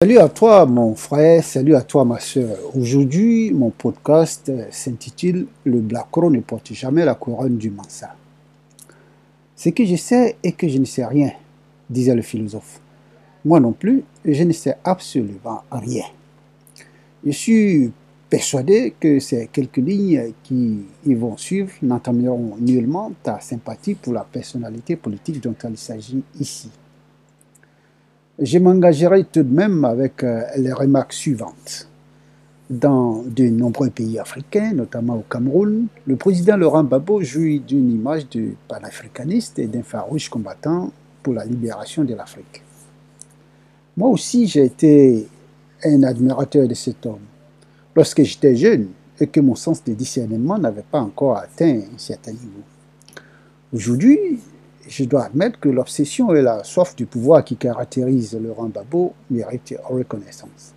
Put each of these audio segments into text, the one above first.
Salut à toi mon frère, salut à toi ma soeur. Aujourd'hui, mon podcast s'intitule Le Blacro ne porte jamais la couronne du Mansa. Ce que je sais est que je ne sais rien, disait le philosophe. Moi non plus, je ne sais absolument rien. Je suis persuadé que ces quelques lignes qui y vont suivre n'entameront nullement ta sympathie pour la personnalité politique dont il s'agit ici. Je m'engagerai tout de même avec euh, les remarques suivantes. Dans de nombreux pays africains, notamment au Cameroun, le président Laurent Gbagbo jouit d'une image de panafricaniste et d'un farouche combattant pour la libération de l'Afrique. Moi aussi, j'ai été un admirateur de cet homme. Lorsque j'étais jeune et que mon sens de discernement n'avait pas encore atteint un certain niveau. Aujourd'hui, je dois admettre que l'obsession et la soif du pouvoir qui caractérisent Laurent Babo méritent reconnaissance.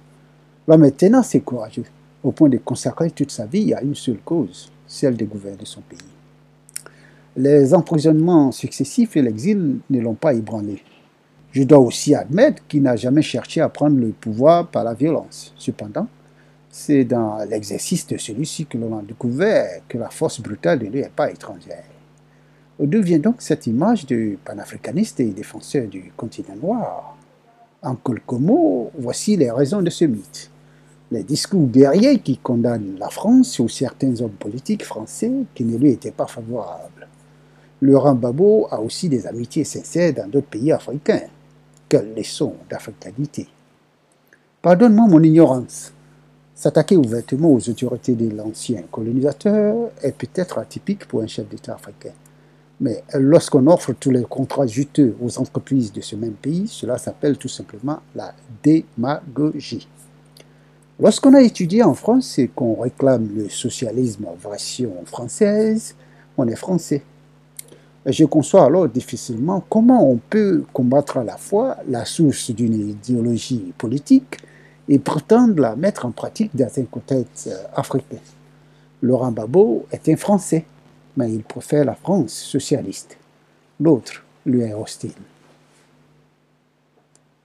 L'homme est courageux, au point de consacrer toute sa vie à une seule cause, celle de gouverner son pays. Les emprisonnements successifs et l'exil ne l'ont pas ébranlé. Je dois aussi admettre qu'il n'a jamais cherché à prendre le pouvoir par la violence. Cependant, c'est dans l'exercice de celui-ci que l'on a découvert que la force brutale de lui n'est pas étrangère. D'où vient donc cette image du panafricaniste et défenseur du continent noir? En quelques mots, voici les raisons de ce mythe. Les discours guerriers qui condamnent la France ou certains hommes politiques français qui ne lui étaient pas favorables. Laurent Gbagbo a aussi des amitiés sincères dans d'autres pays africains. Quelle leçon d'africanité Pardonne-moi mon ignorance. S'attaquer ouvertement aux autorités de l'ancien colonisateur est peut-être atypique pour un chef d'État africain. Mais lorsqu'on offre tous les contrats juteux aux entreprises de ce même pays, cela s'appelle tout simplement la démagogie. Lorsqu'on a étudié en France et qu'on réclame le socialisme en version française, on est français. je conçois alors difficilement comment on peut combattre à la fois la source d'une idéologie politique et prétendre la mettre en pratique dans un contexte africain. Laurent Babo est un Français mais il préfère la France socialiste. L'autre lui est hostile.